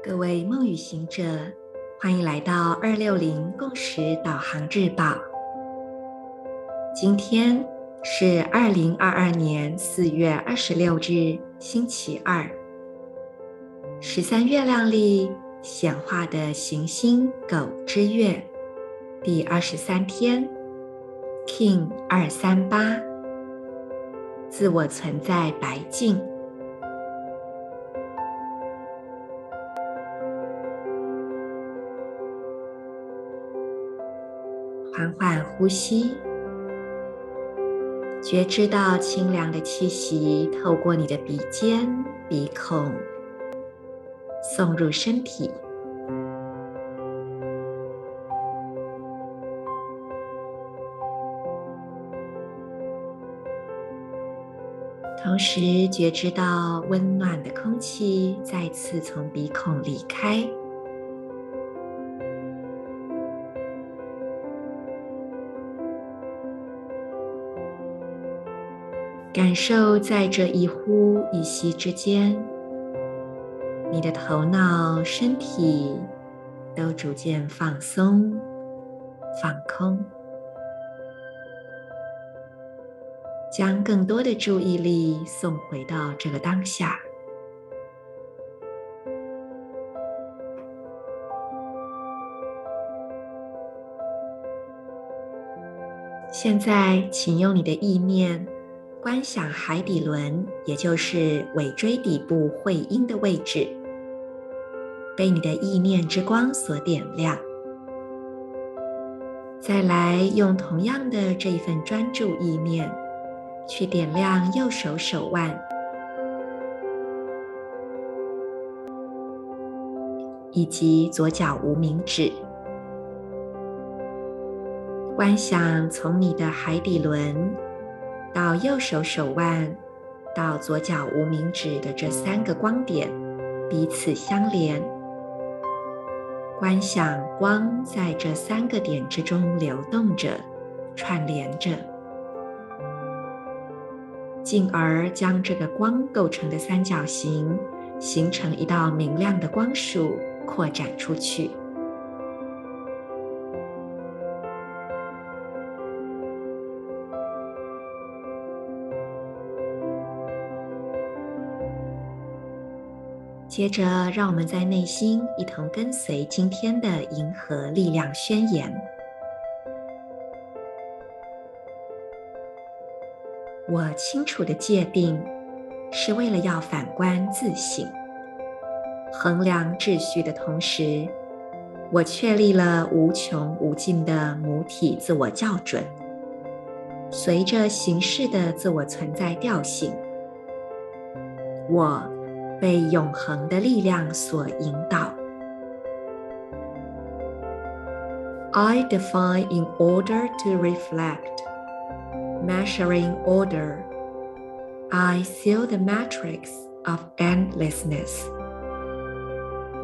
各位梦与行者，欢迎来到二六零共识导航日报。今天是二零二二年四月二十六日，星期二。十三月亮历显化的行星狗之月第二十三天，King 二三八，自我存在白净。缓缓呼吸，觉知到清凉的气息透过你的鼻尖、鼻孔送入身体，同时觉知到温暖的空气再次从鼻孔离开。感受在这一呼一吸之间，你的头脑、身体都逐渐放松、放空，将更多的注意力送回到这个当下。现在，请用你的意念。观想海底轮，也就是尾椎底部会阴的位置，被你的意念之光所点亮。再来用同样的这一份专注意念，去点亮右手手腕，以及左脚无名指。观想从你的海底轮。到右手手腕，到左脚无名指的这三个光点彼此相连，观想光在这三个点之中流动着、串联着，进而将这个光构成的三角形形成一道明亮的光束，扩展出去。接着，让我们在内心一同跟随今天的银河力量宣言。我清楚的界定，是为了要反观自省，衡量秩序的同时，我确立了无穷无尽的母体自我校准，随着形式的自我存在调性，我。被永恒的力量所引导。I define in order to reflect, measuring order. I seal the matrix of endlessness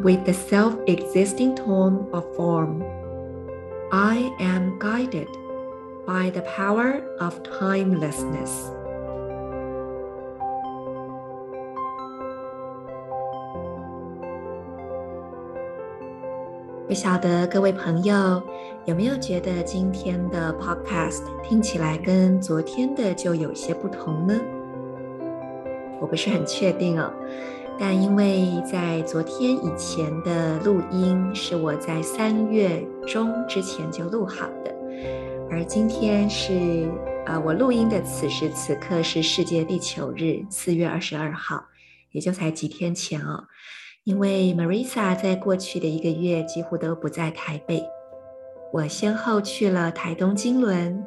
with the self-existing tone of form. I am guided by the power of timelessness. 不晓得各位朋友有没有觉得今天的 podcast 听起来跟昨天的就有些不同呢？我不是很确定哦，但因为在昨天以前的录音是我在三月中之前就录好的，而今天是呃我录音的此时此刻是世界地球日，四月二十二号，也就才几天前哦。因为 Marisa 在过去的一个月几乎都不在台北，我先后去了台东金轮，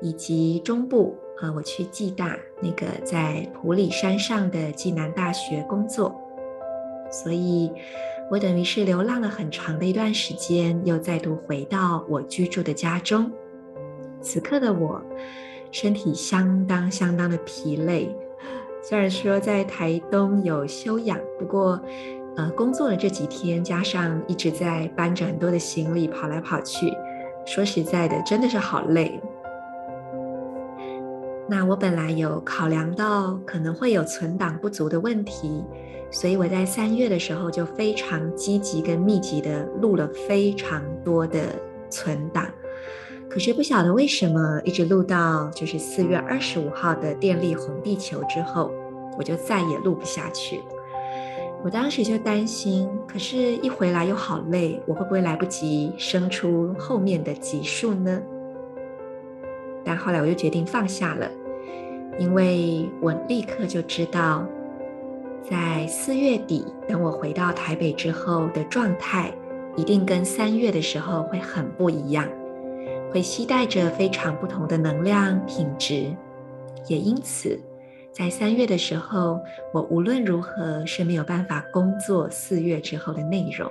以及中部，啊，我去暨大那个在普里山上的暨南大学工作，所以我等于是流浪了很长的一段时间，又再度回到我居住的家中。此刻的我，身体相当相当的疲累。虽然说在台东有休养，不过，呃，工作的这几天，加上一直在搬着很多的行李跑来跑去，说实在的，真的是好累。那我本来有考量到可能会有存档不足的问题，所以我在三月的时候就非常积极跟密集的录了非常多的存档。可是不晓得为什么，一直录到就是四月二十五号的电力红地球之后，我就再也录不下去。我当时就担心，可是一回来又好累，我会不会来不及生出后面的集数呢？但后来我就决定放下了，因为我立刻就知道，在四月底等我回到台北之后的状态，一定跟三月的时候会很不一样。会携带着非常不同的能量品质，也因此，在三月的时候，我无论如何是没有办法工作四月之后的内容，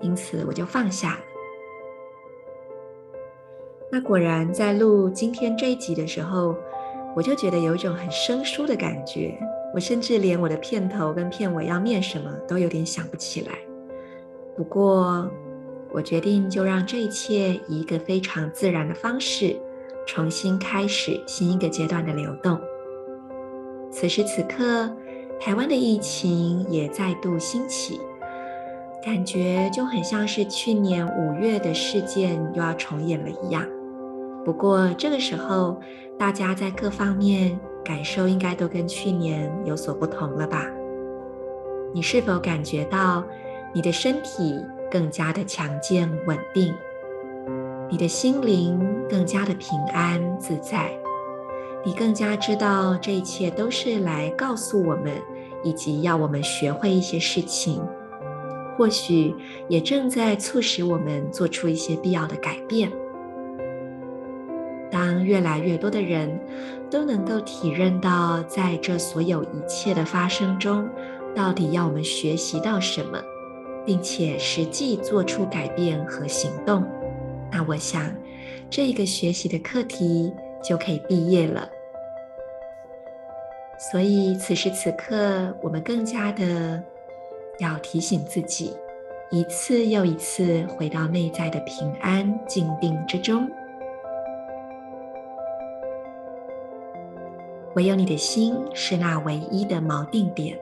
因此我就放下了。那果然在录今天这一集的时候，我就觉得有一种很生疏的感觉，我甚至连我的片头跟片尾要念什么都有点想不起来。不过，我决定就让这一切以一个非常自然的方式，重新开始新一个阶段的流动。此时此刻，台湾的疫情也再度兴起，感觉就很像是去年五月的事件又要重演了一样。不过这个时候，大家在各方面感受应该都跟去年有所不同了吧？你是否感觉到你的身体更加的强健稳定，你的心灵更加的平安自在，你更加知道这一切都是来告诉我们，以及要我们学会一些事情，或许也正在促使我们做出一些必要的改变。当越来越多的人都能够体认到，在这所有一切的发生中，到底要我们学习到什么？并且实际做出改变和行动，那我想，这一个学习的课题就可以毕业了。所以此时此刻，我们更加的要提醒自己，一次又一次回到内在的平安静定之中。唯有你的心是那唯一的锚定点。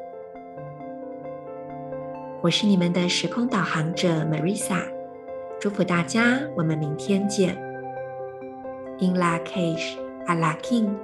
我是你们的时空导航者 Marisa，祝福大家，我们明天见。Inna Cash, Allah King